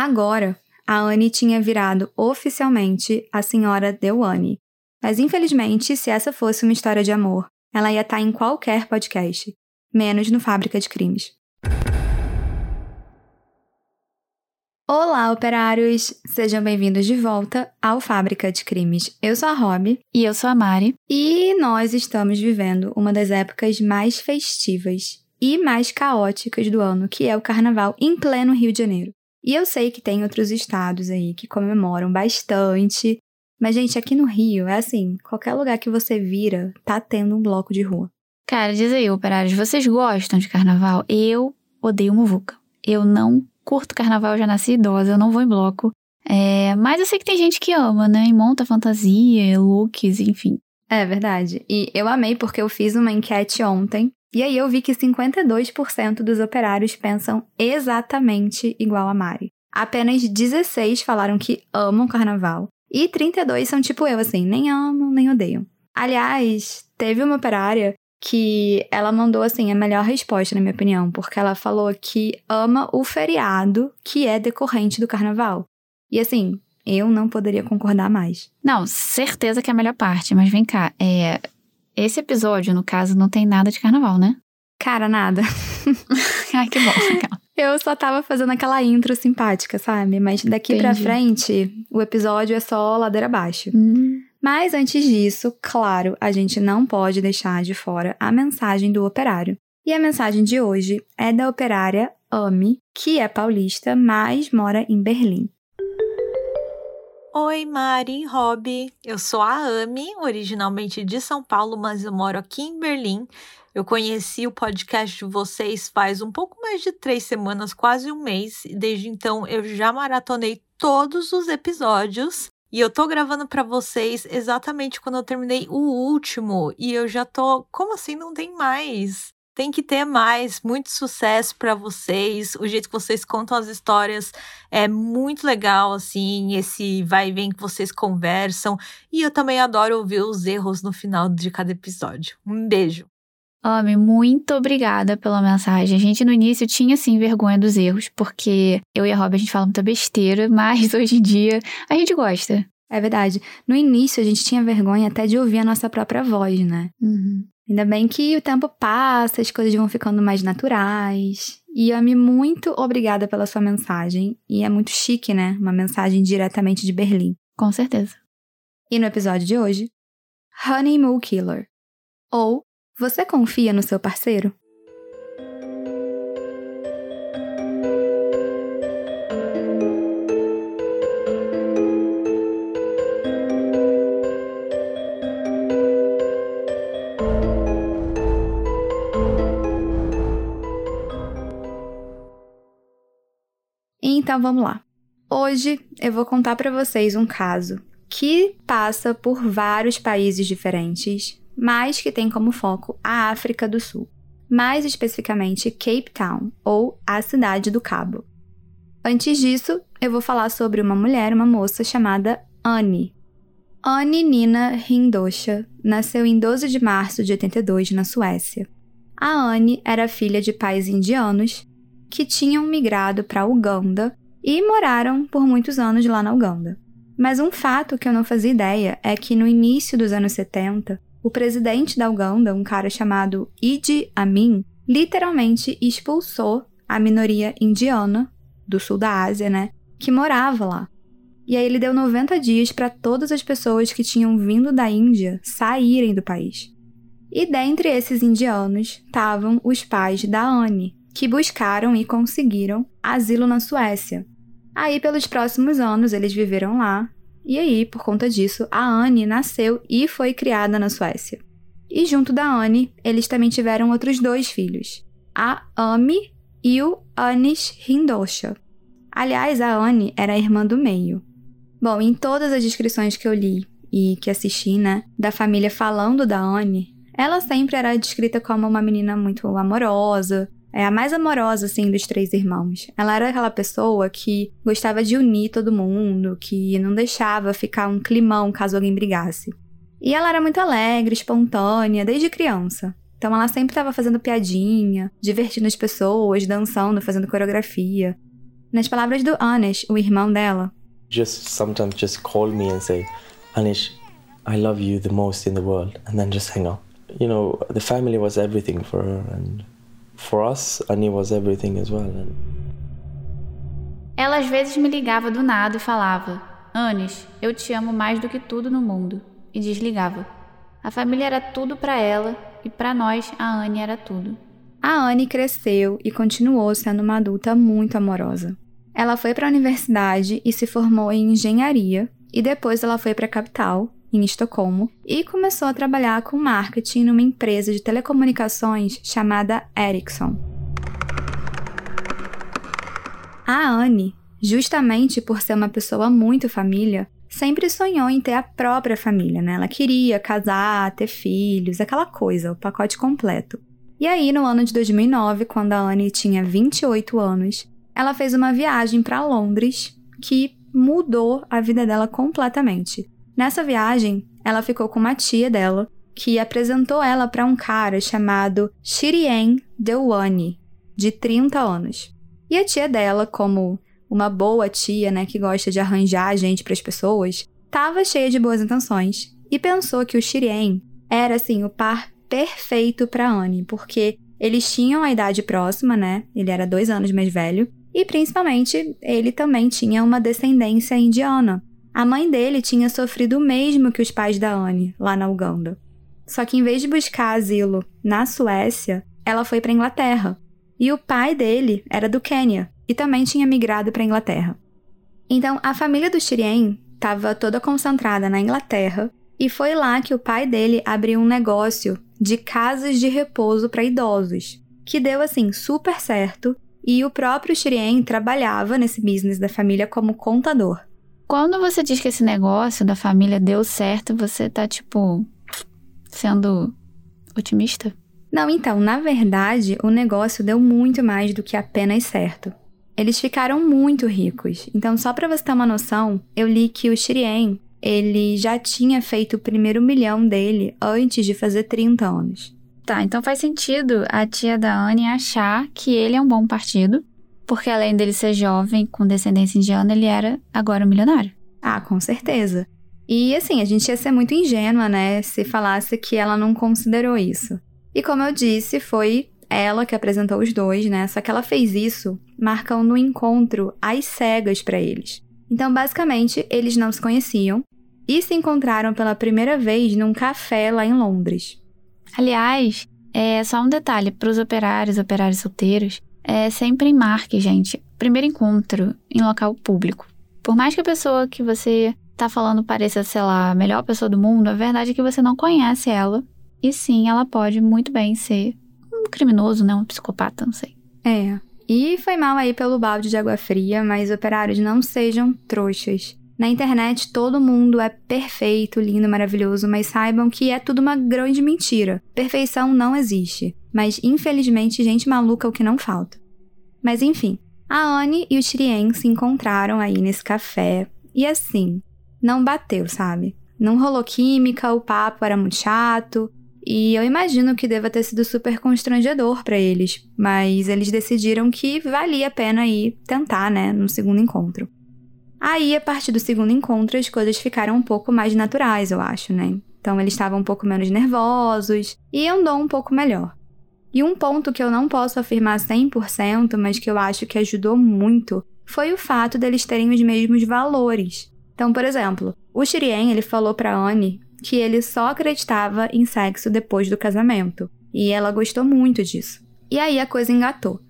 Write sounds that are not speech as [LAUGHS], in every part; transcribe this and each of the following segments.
Agora, a Anne tinha virado oficialmente a senhora Dewane. Mas infelizmente, se essa fosse uma história de amor, ela ia estar em qualquer podcast, menos no Fábrica de Crimes. Olá, operários! Sejam bem-vindos de volta ao Fábrica de Crimes. Eu sou a Rob. E eu sou a Mari. E nós estamos vivendo uma das épocas mais festivas e mais caóticas do ano, que é o Carnaval em pleno Rio de Janeiro. E eu sei que tem outros estados aí que comemoram bastante, mas, gente, aqui no Rio é assim: qualquer lugar que você vira, tá tendo um bloco de rua. Cara, diz aí, operários, vocês gostam de carnaval? Eu odeio muvuca. Eu não curto carnaval, eu já nasci idosa, eu não vou em bloco. É, mas eu sei que tem gente que ama, né? E monta fantasia, looks, enfim. É verdade. E eu amei porque eu fiz uma enquete ontem. E aí eu vi que 52% dos operários pensam exatamente igual a Mari. Apenas 16 falaram que amam carnaval. E 32 são tipo eu, assim, nem amam, nem odeiam. Aliás, teve uma operária que ela mandou assim a melhor resposta, na minha opinião, porque ela falou que ama o feriado que é decorrente do carnaval. E assim, eu não poderia concordar mais. Não, certeza que é a melhor parte, mas vem cá, é esse episódio, no caso, não tem nada de carnaval, né? Cara, nada. [LAUGHS] Ai, que bom. Eu só tava fazendo aquela intro simpática, sabe? Mas daqui Entendi. pra frente, o episódio é só ladeira abaixo. Hum. Mas antes disso, claro, a gente não pode deixar de fora a mensagem do operário. E a mensagem de hoje é da operária Ami, que é paulista, mas mora em Berlim. Oi, Mari, Rob. Eu sou a Ami, originalmente de São Paulo, mas eu moro aqui em Berlim. Eu conheci o podcast de vocês faz um pouco mais de três semanas, quase um mês. E desde então eu já maratonei todos os episódios. E eu tô gravando para vocês exatamente quando eu terminei o último. E eu já tô. Como assim não tem mais? Tem que ter mais. Muito sucesso para vocês. O jeito que vocês contam as histórias é muito legal, assim. Esse vai e vem que vocês conversam. E eu também adoro ouvir os erros no final de cada episódio. Um beijo. Homem, muito obrigada pela mensagem. A gente no início tinha sim vergonha dos erros, porque eu e a Rob a gente fala muita besteira, [LAUGHS] mas hoje em dia a gente gosta. É verdade. No início a gente tinha vergonha até de ouvir a nossa própria voz, né? Uhum. Ainda bem que o tempo passa, as coisas vão ficando mais naturais. E Ami, muito obrigada pela sua mensagem. E é muito chique, né? Uma mensagem diretamente de Berlim. Com certeza. E no episódio de hoje, Honeymoon Killer. Ou você confia no seu parceiro? Então vamos lá. Hoje eu vou contar para vocês um caso que passa por vários países diferentes, mas que tem como foco a África do Sul, mais especificamente Cape Town, ou a Cidade do Cabo. Antes disso, eu vou falar sobre uma mulher, uma moça chamada Anne. Anne Nina Hindosha nasceu em 12 de março de 82 na Suécia. A Anne era filha de pais indianos que tinham migrado para Uganda e moraram por muitos anos lá na Uganda. Mas um fato que eu não fazia ideia é que no início dos anos 70, o presidente da Uganda, um cara chamado Idi Amin, literalmente expulsou a minoria indiana do sul da Ásia, né, que morava lá. E aí ele deu 90 dias para todas as pessoas que tinham vindo da Índia saírem do país. E dentre esses indianos estavam os pais da Anne, que buscaram e conseguiram asilo na Suécia. Aí, pelos próximos anos, eles viveram lá, e aí, por conta disso, a Anne nasceu e foi criada na Suécia. E junto da Anne, eles também tiveram outros dois filhos, a Ami e o Anis Hindosha. Aliás, a Anne era a irmã do meio. Bom, em todas as descrições que eu li e que assisti, né, da família falando da Anne, ela sempre era descrita como uma menina muito amorosa, é a mais amorosa, assim, dos três irmãos. Ela era aquela pessoa que gostava de unir todo mundo, que não deixava ficar um climão caso alguém brigasse. E ela era muito alegre, espontânea, desde criança. Então ela sempre estava fazendo piadinha, divertindo as pessoas, dançando, fazendo coreografia. Nas palavras do Anish, o irmão dela, just sometimes just call me and say, Anish, I love you the most in the world, and then just hang up. You know, the family was everything for her, and for us, Annie was everything as well. And... Ela às vezes me ligava do nada e falava: Anis, eu te amo mais do que tudo no mundo. E desligava. A família era tudo para ela e para nós a Anne era tudo. A Anne cresceu e continuou sendo uma adulta muito amorosa. Ela foi para a universidade e se formou em engenharia, e depois ela foi para a capital, em Estocolmo, e começou a trabalhar com marketing numa empresa de telecomunicações chamada Ericsson. A Anne, justamente por ser uma pessoa muito família, sempre sonhou em ter a própria família, né? Ela queria casar, ter filhos, aquela coisa, o pacote completo. E aí, no ano de 2009, quando a Anne tinha 28 anos, ela fez uma viagem para Londres que mudou a vida dela completamente. Nessa viagem, ela ficou com uma tia dela que apresentou ela para um cara chamado Shirien Dewane, de 30 anos. E a tia dela, como uma boa tia, né, que gosta de arranjar gente para as pessoas, estava cheia de boas intenções e pensou que o Shirien era assim o par perfeito para Anne, porque eles tinham a idade próxima, né? Ele era dois anos mais velho e principalmente, ele também tinha uma descendência indiana. A mãe dele tinha sofrido o mesmo que os pais da Anne, lá na Uganda. Só que em vez de buscar asilo na Suécia, ela foi para Inglaterra. E o pai dele era do Quênia e também tinha migrado para Inglaterra. Então, a família do Shirien estava toda concentrada na Inglaterra e foi lá que o pai dele abriu um negócio de casas de repouso para idosos, que deu assim super certo e o próprio Shirien trabalhava nesse business da família como contador. Quando você diz que esse negócio da família deu certo, você tá, tipo, sendo otimista? Não, então, na verdade, o negócio deu muito mais do que apenas certo. Eles ficaram muito ricos. Então, só para você ter uma noção, eu li que o Shirien, ele já tinha feito o primeiro milhão dele antes de fazer 30 anos. Tá, então faz sentido a tia da Anne achar que ele é um bom partido, porque além dele ser jovem, com descendência indiana, ele era agora um milionário. Ah, com certeza. E assim, a gente ia ser muito ingênua, né, se falasse que ela não considerou isso. E como eu disse, foi ela que apresentou os dois, né? Só que ela fez isso marcando um encontro às cegas para eles. Então, basicamente, eles não se conheciam e se encontraram pela primeira vez num café lá em Londres. Aliás, é só um detalhe para os operários, operários solteiros, é sempre marque, gente, primeiro encontro em local público. Por mais que a pessoa que você tá falando pareça, sei lá, a melhor pessoa do mundo, a verdade é que você não conhece ela. E sim, ela pode muito bem ser um criminoso, né? Um psicopata, não sei. É. E foi mal aí pelo balde de água fria, mas operários não sejam trouxas. Na internet todo mundo é perfeito, lindo, maravilhoso, mas saibam que é tudo uma grande mentira. Perfeição não existe. Mas infelizmente gente maluca é o que não falta. Mas enfim, a Anne e o Shirien se encontraram aí nesse café e assim, não bateu, sabe? Não rolou química, o papo era muito chato, e eu imagino que deva ter sido super constrangedor para eles, mas eles decidiram que valia a pena ir tentar, né, no segundo encontro. Aí, a partir do segundo encontro, as coisas ficaram um pouco mais naturais, eu acho, né? Então, eles estavam um pouco menos nervosos e andou um pouco melhor. E um ponto que eu não posso afirmar 100%, mas que eu acho que ajudou muito, foi o fato deles terem os mesmos valores. Então, por exemplo, o Shirien, ele falou para Anne que ele só acreditava em sexo depois do casamento, e ela gostou muito disso. E aí a coisa engatou.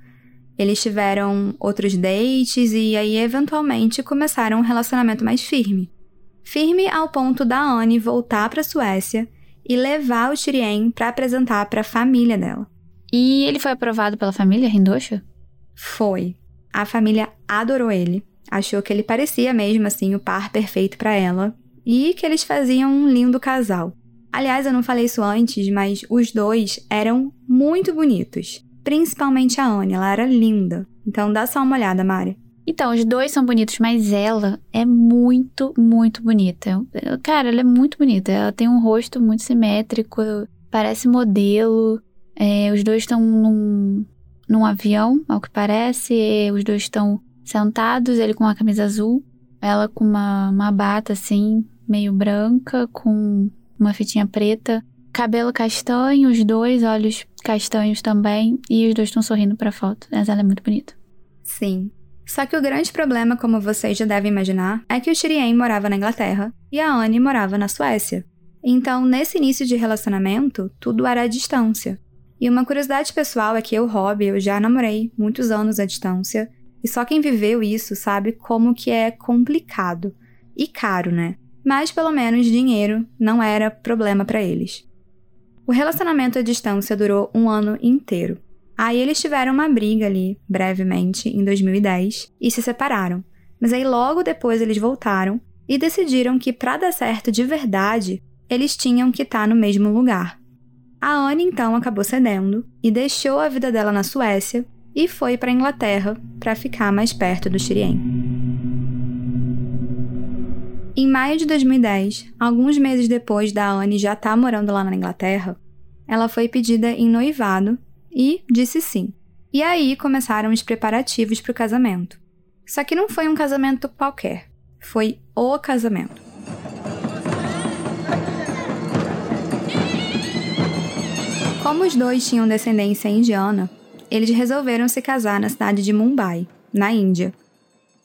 Eles tiveram outros dates e aí eventualmente começaram um relacionamento mais firme. Firme ao ponto da Anne voltar para Suécia e levar o Shirien para apresentar para a família dela. E ele foi aprovado pela família Rindosha? Foi. A família adorou ele, achou que ele parecia mesmo assim o par perfeito para ela e que eles faziam um lindo casal. Aliás, eu não falei isso antes, mas os dois eram muito bonitos. Principalmente a Anne, ela era linda. Então dá só uma olhada, Mari. Então, os dois são bonitos, mas ela é muito, muito bonita. Cara, ela é muito bonita. Ela tem um rosto muito simétrico, parece modelo. É, os dois estão num, num avião, ao que parece. Os dois estão sentados, ele com uma camisa azul, ela com uma, uma bata assim, meio branca, com uma fitinha preta, cabelo castanho, os dois, olhos castanhos também, e os dois estão sorrindo pra foto. Mas ela é muito bonita. Sim. Só que o grande problema, como vocês já devem imaginar, é que o Shirien morava na Inglaterra e a Anne morava na Suécia. Então, nesse início de relacionamento, tudo era à distância. E uma curiosidade pessoal é que eu, Rob, eu já namorei muitos anos à distância, e só quem viveu isso sabe como que é complicado e caro, né? Mas pelo menos dinheiro não era problema para eles. O relacionamento à distância durou um ano inteiro. Aí eles tiveram uma briga ali, brevemente, em 2010, e se separaram. Mas aí logo depois eles voltaram e decidiram que para dar certo de verdade, eles tinham que estar tá no mesmo lugar. A Anne então acabou cedendo e deixou a vida dela na Suécia e foi para a Inglaterra para ficar mais perto do Shirien. Em maio de 2010, alguns meses depois da Anne já estar tá morando lá na Inglaterra, ela foi pedida em noivado e disse sim. E aí começaram os preparativos para o casamento. Só que não foi um casamento qualquer, foi o casamento. Como os dois tinham descendência indiana, eles resolveram se casar na cidade de Mumbai, na Índia.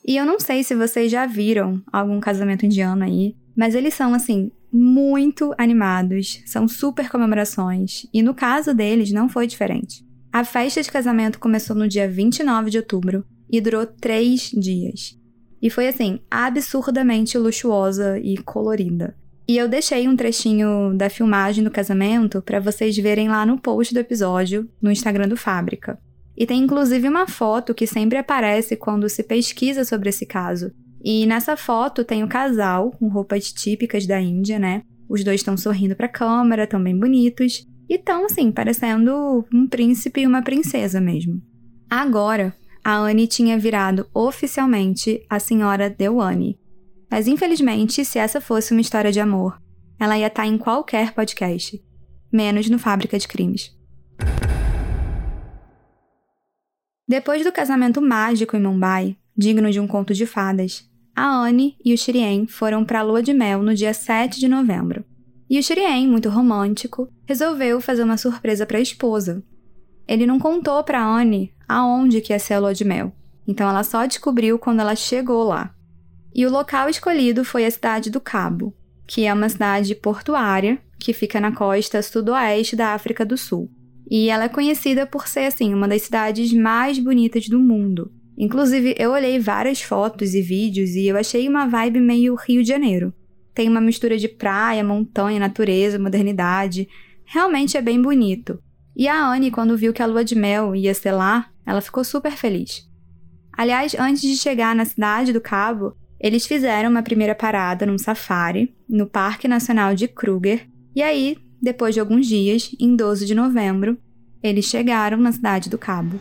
E eu não sei se vocês já viram algum casamento indiano aí, mas eles são assim muito animados, são super comemorações, e no caso deles não foi diferente. A festa de casamento começou no dia 29 de outubro e durou três dias. E foi assim, absurdamente luxuosa e colorida. E eu deixei um trechinho da filmagem do casamento para vocês verem lá no post do episódio no Instagram do Fábrica. E tem inclusive uma foto que sempre aparece quando se pesquisa sobre esse caso. E nessa foto tem o casal com roupas típicas da Índia, né? Os dois estão sorrindo para a câmera, tão bem bonitos. E estão, assim, parecendo um príncipe e uma princesa mesmo. Agora, a Anne tinha virado oficialmente a senhora Dewane, mas infelizmente, se essa fosse uma história de amor, ela ia estar tá em qualquer podcast, menos no Fábrica de Crimes. Depois do casamento mágico em Mumbai, digno de um conto de fadas, a Anne e o Shirien foram para a lua de mel no dia 7 de novembro. E o Shirien, muito romântico, resolveu fazer uma surpresa para a esposa. Ele não contou para Anne aonde que ia ser a lua de mel, então ela só descobriu quando ela chegou lá. E o local escolhido foi a cidade do Cabo, que é uma cidade portuária que fica na costa sudoeste da África do Sul. E ela é conhecida por ser assim uma das cidades mais bonitas do mundo. Inclusive, eu olhei várias fotos e vídeos e eu achei uma vibe meio Rio de Janeiro. Tem uma mistura de praia, montanha, natureza, modernidade. Realmente é bem bonito. E a Anne, quando viu que a lua de mel ia ser lá, ela ficou super feliz. Aliás, antes de chegar na cidade do Cabo, eles fizeram uma primeira parada num safari, no Parque Nacional de Kruger, e aí, depois de alguns dias, em 12 de novembro, eles chegaram na cidade do Cabo.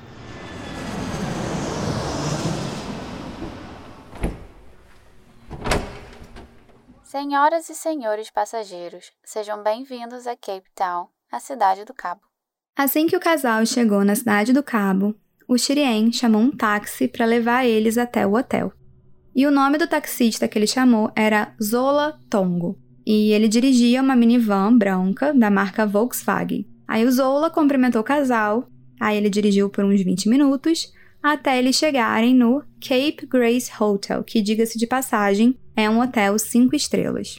Senhoras e senhores passageiros, sejam bem-vindos a Cape Town, a cidade do Cabo. Assim que o casal chegou na cidade do Cabo, o Shirien chamou um táxi para levar eles até o hotel. E o nome do taxista que ele chamou era Zola Tongo. E ele dirigia uma minivan branca da marca Volkswagen. Aí o Zola cumprimentou o casal, aí ele dirigiu por uns 20 minutos, até eles chegarem no Cape Grace Hotel, que, diga-se de passagem, é um hotel 5 estrelas.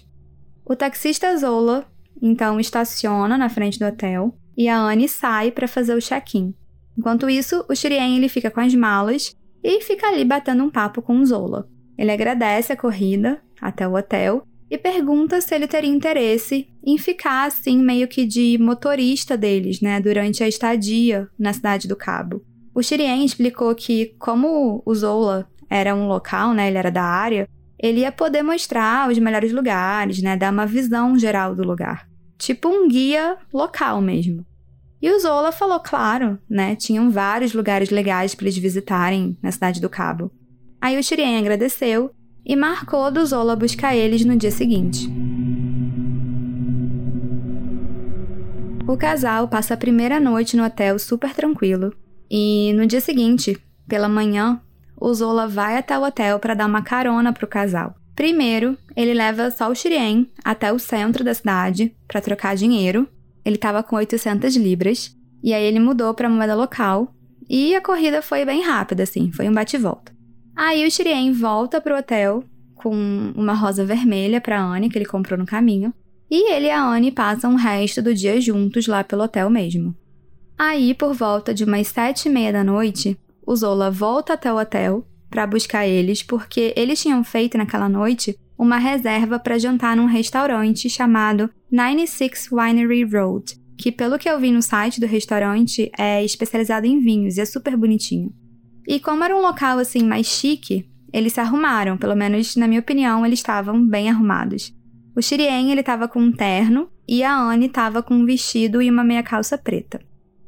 O taxista Zola então estaciona na frente do hotel e a Anne sai para fazer o check-in. Enquanto isso, o Shirien ele fica com as malas e fica ali batendo um papo com o Zola. Ele agradece a corrida até o hotel e pergunta se ele teria interesse em ficar assim meio que de motorista deles, né, durante a estadia na cidade do Cabo. O Shirien explicou que como o Zola era um local, né, ele era da área, ele ia poder mostrar os melhores lugares, né, dar uma visão geral do lugar, tipo um guia local mesmo. E o Zola falou, claro, né, tinham vários lugares legais para eles visitarem na cidade do Cabo. Aí o Shirien agradeceu e marcou do Zola buscar eles no dia seguinte. O casal passa a primeira noite no hotel super tranquilo e no dia seguinte, pela manhã, o Zola vai até o hotel para dar uma carona pro casal. Primeiro, ele leva só o Shirien até o centro da cidade para trocar dinheiro. Ele estava com 800 libras. E aí ele mudou para moeda local. E a corrida foi bem rápida, assim, foi um bate-volta. Aí o Shirien volta pro hotel com uma rosa vermelha para Anne, que ele comprou no caminho. E ele e a Anne passam o resto do dia juntos lá pelo hotel mesmo. Aí, por volta de umas sete e meia da noite, o Zola volta até o hotel para buscar eles porque eles tinham feito naquela noite uma reserva para jantar num restaurante chamado 96 Winery Road, que pelo que eu vi no site do restaurante é especializado em vinhos e é super bonitinho. E como era um local assim mais chique, eles se arrumaram, pelo menos na minha opinião, eles estavam bem arrumados. O Shirien ele estava com um terno e a Anne estava com um vestido e uma meia calça preta.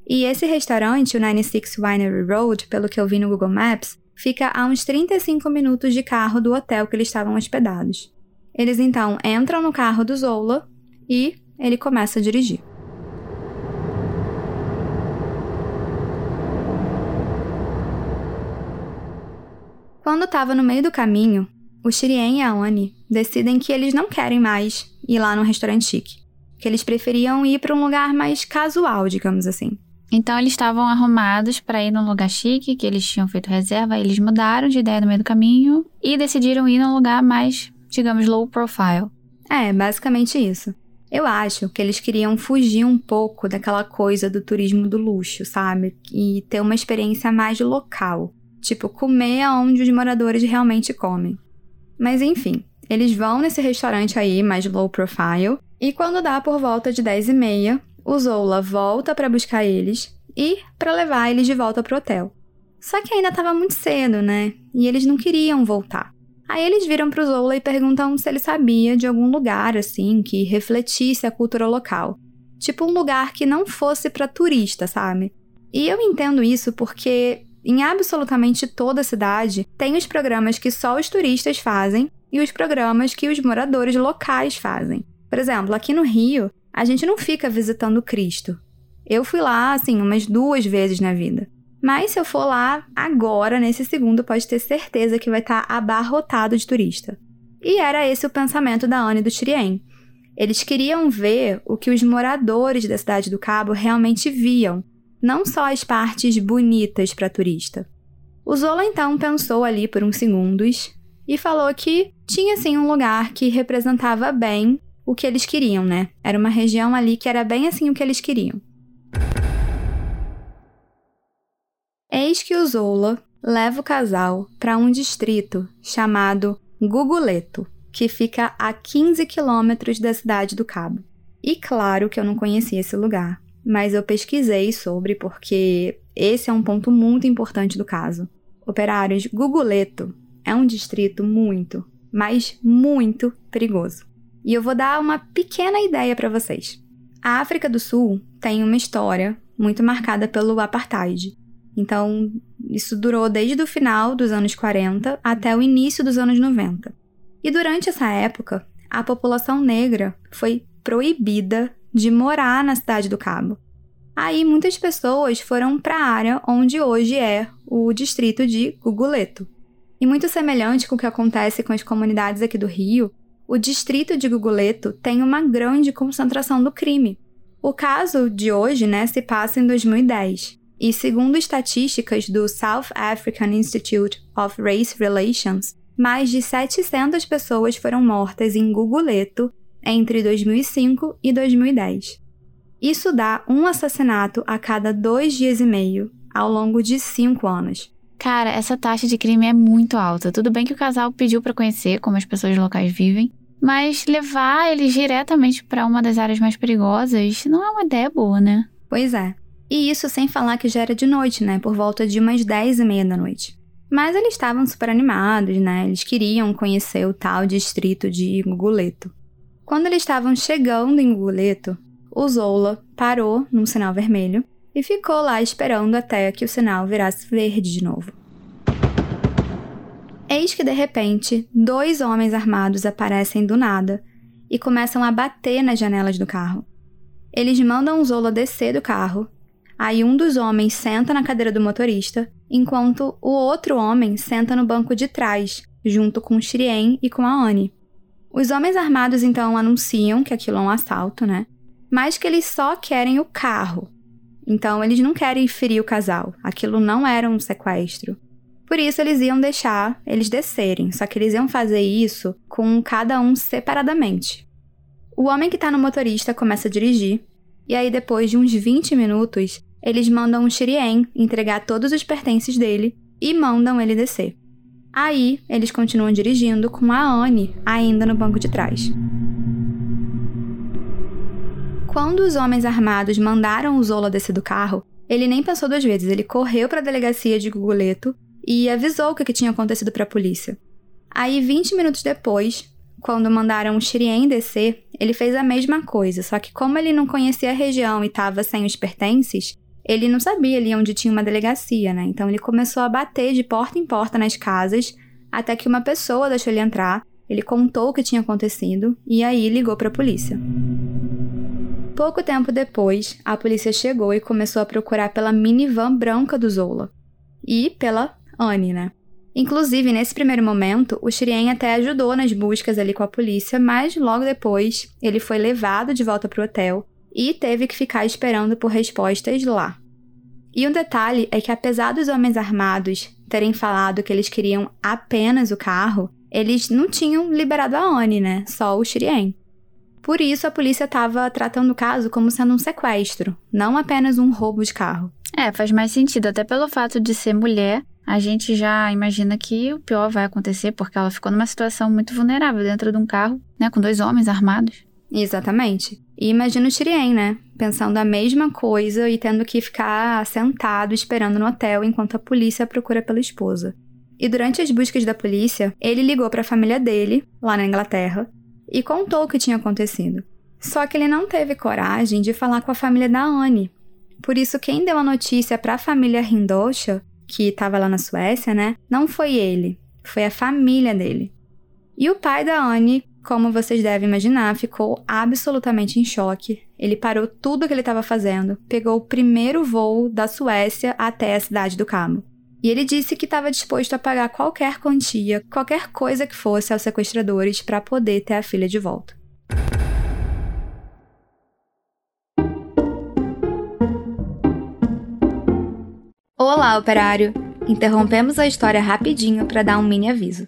E esse restaurante, o 96 Winery Road, pelo que eu vi no Google Maps, fica a uns 35 minutos de carro do hotel que eles estavam hospedados. Eles então entram no carro do Zola e ele começa a dirigir. Quando estava no meio do caminho, o Shirien e a Oni decidem que eles não querem mais ir lá no restaurante chique, que eles preferiam ir para um lugar mais casual, digamos assim. Então eles estavam arrumados para ir num lugar chique, que eles tinham feito reserva, eles mudaram de ideia no meio do caminho e decidiram ir num lugar mais, digamos, low profile. É, basicamente isso. Eu acho que eles queriam fugir um pouco daquela coisa do turismo do luxo, sabe? E ter uma experiência mais local. Tipo, comer aonde os moradores realmente comem. Mas enfim, eles vão nesse restaurante aí, mais low profile, e quando dá por volta de 10 e meia, o Zola volta para buscar eles e para levar eles de volta pro hotel. Só que ainda estava muito cedo, né? E eles não queriam voltar. Aí eles viram pro Zola e perguntam se ele sabia de algum lugar assim que refletisse a cultura local. Tipo um lugar que não fosse para turista, sabe? E eu entendo isso porque em absolutamente toda a cidade tem os programas que só os turistas fazem e os programas que os moradores locais fazem. Por exemplo, aqui no Rio, a gente não fica visitando Cristo. Eu fui lá, assim, umas duas vezes na vida. Mas se eu for lá agora, nesse segundo, pode ter certeza que vai estar tá abarrotado de turista. E era esse o pensamento da Anne do Tirien. Eles queriam ver o que os moradores da cidade do Cabo realmente viam, não só as partes bonitas para turista. O Zola então pensou ali por uns segundos e falou que tinha sim um lugar que representava bem o que eles queriam, né? Era uma região ali que era bem assim o que eles queriam. Eis que o Zola leva o casal para um distrito chamado Guguleto, que fica a 15 quilômetros da cidade do Cabo. E claro que eu não conhecia esse lugar, mas eu pesquisei sobre porque esse é um ponto muito importante do caso. Operários, Guguleto é um distrito muito, mas muito perigoso. E eu vou dar uma pequena ideia para vocês. A África do Sul tem uma história muito marcada pelo apartheid. Então, isso durou desde o final dos anos 40 até o início dos anos 90. E durante essa época, a população negra foi proibida de morar na cidade do Cabo. Aí muitas pessoas foram para a área onde hoje é o distrito de Guguleto. E muito semelhante com o que acontece com as comunidades aqui do Rio, o distrito de Guguleto tem uma grande concentração do crime. O caso de hoje né, se passa em 2010, e segundo estatísticas do South African Institute of Race Relations, mais de 700 pessoas foram mortas em Guguleto entre 2005 e 2010. Isso dá um assassinato a cada dois dias e meio, ao longo de cinco anos. Cara, essa taxa de crime é muito alta. Tudo bem que o casal pediu para conhecer como as pessoas locais vivem, mas levar eles diretamente para uma das áreas mais perigosas não é uma ideia boa, né? Pois é. E isso sem falar que já era de noite, né? Por volta de umas 10 e meia da noite. Mas eles estavam super animados, né? Eles queriam conhecer o tal distrito de Guguleto. Quando eles estavam chegando em Guguleto, o Zola parou num sinal vermelho e ficou lá esperando até que o sinal virasse verde de novo. Eis que de repente, dois homens armados aparecem do nada e começam a bater nas janelas do carro. Eles mandam Zola descer do carro. Aí um dos homens senta na cadeira do motorista, enquanto o outro homem senta no banco de trás, junto com Shirien e com a Anne. Os homens armados então anunciam que aquilo é um assalto, né? Mas que eles só querem o carro. Então eles não querem ferir o casal. Aquilo não era um sequestro. Por isso eles iam deixar eles descerem, só que eles iam fazer isso com cada um separadamente. O homem que tá no motorista começa a dirigir, e aí depois de uns 20 minutos, eles mandam um Shirien entregar todos os pertences dele e mandam ele descer. Aí, eles continuam dirigindo com a Anne ainda no banco de trás. Quando os homens armados mandaram o Zola descer do carro, ele nem pensou duas vezes, ele correu para a delegacia de Guguleto e avisou o que tinha acontecido para a polícia. Aí, 20 minutos depois, quando mandaram o Shirien descer, ele fez a mesma coisa, só que como ele não conhecia a região e estava sem os pertences, ele não sabia ali onde tinha uma delegacia, né? Então ele começou a bater de porta em porta nas casas, até que uma pessoa deixou ele entrar. Ele contou o que tinha acontecido e aí ligou para a polícia. Pouco tempo depois, a polícia chegou e começou a procurar pela minivan branca do Zola e pela Anne, né? Inclusive, nesse primeiro momento, o Shirien até ajudou nas buscas ali com a polícia, mas logo depois ele foi levado de volta para o hotel e teve que ficar esperando por respostas lá. E um detalhe é que, apesar dos homens armados terem falado que eles queriam apenas o carro, eles não tinham liberado a Anne, né? Só o Shirien. Por isso, a polícia estava tratando o caso como sendo um sequestro, não apenas um roubo de carro. É, faz mais sentido, até pelo fato de ser mulher, a gente já imagina que o pior vai acontecer, porque ela ficou numa situação muito vulnerável dentro de um carro, né, com dois homens armados. Exatamente. E imagina o Shirien, né? Pensando a mesma coisa e tendo que ficar sentado esperando no hotel enquanto a polícia procura pela esposa. E durante as buscas da polícia, ele ligou para a família dele, lá na Inglaterra, e contou o que tinha acontecido. Só que ele não teve coragem de falar com a família da Anne. Por isso, quem deu a notícia para a família Hindosha, que estava lá na Suécia, né, não foi ele, foi a família dele. E o pai da Anne como vocês devem imaginar, ficou absolutamente em choque. Ele parou tudo o que ele estava fazendo, pegou o primeiro voo da Suécia até a cidade do Cabo. E ele disse que estava disposto a pagar qualquer quantia, qualquer coisa que fosse aos sequestradores para poder ter a filha de volta. Olá, operário! Interrompemos a história rapidinho para dar um mini aviso.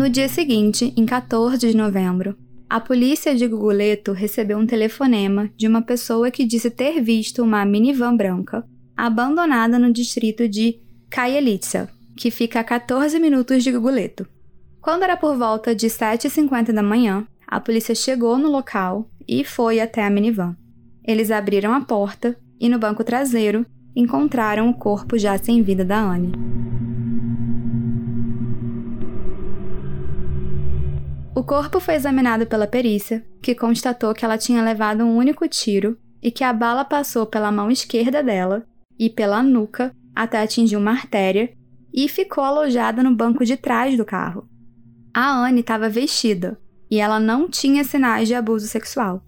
No dia seguinte, em 14 de novembro, a polícia de Guguleto recebeu um telefonema de uma pessoa que disse ter visto uma minivan branca abandonada no distrito de Kayelitsa, que fica a 14 minutos de Guguleto. Quando era por volta de 7h50 da manhã, a polícia chegou no local e foi até a minivan. Eles abriram a porta e no banco traseiro encontraram o corpo já sem vida da Anne. O corpo foi examinado pela perícia, que constatou que ela tinha levado um único tiro e que a bala passou pela mão esquerda dela e pela nuca até atingir uma artéria e ficou alojada no banco de trás do carro. A Anne estava vestida e ela não tinha sinais de abuso sexual.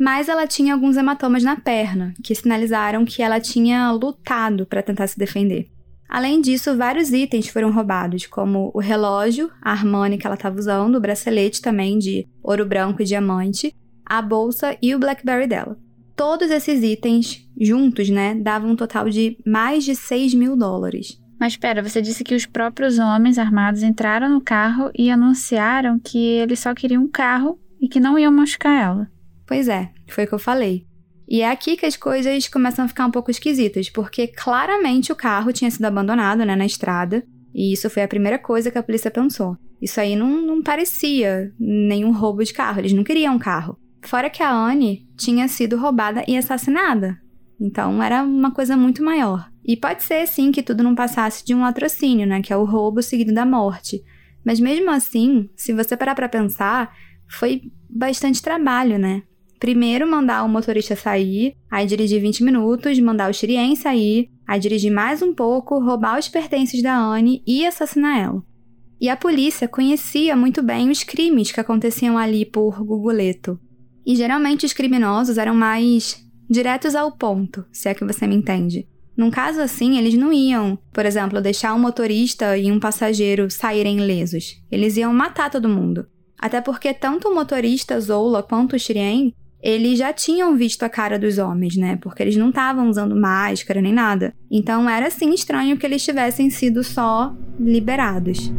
Mas ela tinha alguns hematomas na perna, que sinalizaram que ela tinha lutado para tentar se defender. Além disso, vários itens foram roubados, como o relógio, a Armani que ela estava usando, o bracelete também de ouro branco e diamante, a bolsa e o BlackBerry dela. Todos esses itens, juntos, né, davam um total de mais de 6 mil dólares. Mas espera, você disse que os próprios homens armados entraram no carro e anunciaram que eles só queriam um carro e que não iam machucar ela. Pois é, foi o que eu falei. E é aqui que as coisas começam a ficar um pouco esquisitas, porque claramente o carro tinha sido abandonado né, na estrada, e isso foi a primeira coisa que a polícia pensou. Isso aí não, não parecia nenhum roubo de carro, eles não queriam um carro. Fora que a Anne tinha sido roubada e assassinada. Então era uma coisa muito maior. E pode ser, sim, que tudo não passasse de um latrocínio, né? Que é o roubo seguido da morte. Mas mesmo assim, se você parar pra pensar, foi bastante trabalho, né? Primeiro mandar o motorista sair, aí dirigir 20 minutos, mandar o Shirien sair, aí dirigir mais um pouco, roubar os pertences da Anne e assassinar ela. E a polícia conhecia muito bem os crimes que aconteciam ali por Guguleto. E geralmente os criminosos eram mais diretos ao ponto, se é que você me entende. Num caso assim, eles não iam, por exemplo, deixar um motorista e um passageiro saírem ilesos. Eles iam matar todo mundo. Até porque tanto o motorista Zola quanto o Shirien, eles já tinham visto a cara dos homens, né? Porque eles não estavam usando máscara nem nada. Então era assim estranho que eles tivessem sido só liberados.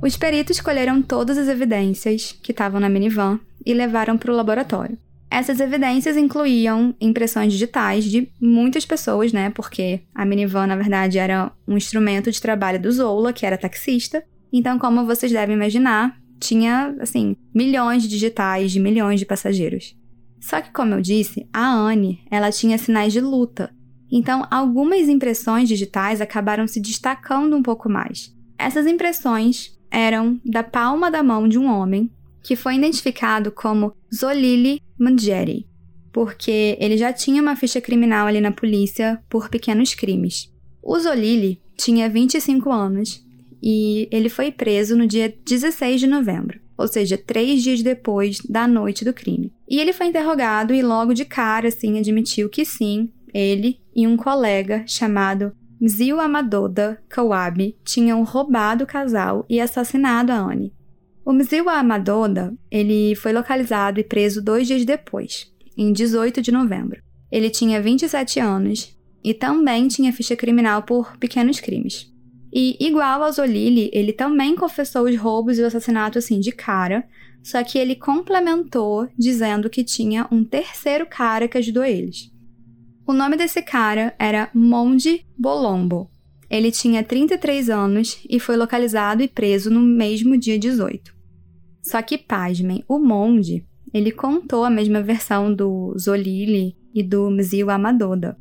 Os peritos colheram todas as evidências que estavam na minivan e levaram para o laboratório. Essas evidências incluíam impressões digitais de muitas pessoas, né? Porque a minivan, na verdade, era um instrumento de trabalho do Zola, que era taxista. Então, como vocês devem imaginar, tinha, assim, milhões de digitais de milhões de passageiros. Só que, como eu disse, a Anne, ela tinha sinais de luta. Então, algumas impressões digitais acabaram se destacando um pouco mais. Essas impressões eram da palma da mão de um homem que foi identificado como Zolili Mangieri, porque ele já tinha uma ficha criminal ali na polícia por pequenos crimes. O Zolili tinha 25 anos e ele foi preso no dia 16 de novembro, ou seja, três dias depois da noite do crime. E ele foi interrogado e logo de cara, assim, admitiu que sim, ele e um colega chamado Mzio Amadoda Kawabe tinham roubado o casal e assassinado a Anne. O Mzio Amadoda ele foi localizado e preso dois dias depois, em 18 de novembro. Ele tinha 27 anos e também tinha ficha criminal por pequenos crimes. E, igual ao Zolili, ele também confessou os roubos e o assassinato assim de cara, só que ele complementou dizendo que tinha um terceiro cara que ajudou eles. O nome desse cara era Mondi Bolombo. Ele tinha 33 anos e foi localizado e preso no mesmo dia 18. Só que, pasmem, o Mondi, ele contou a mesma versão do Zolili e do Mzio Amadoda.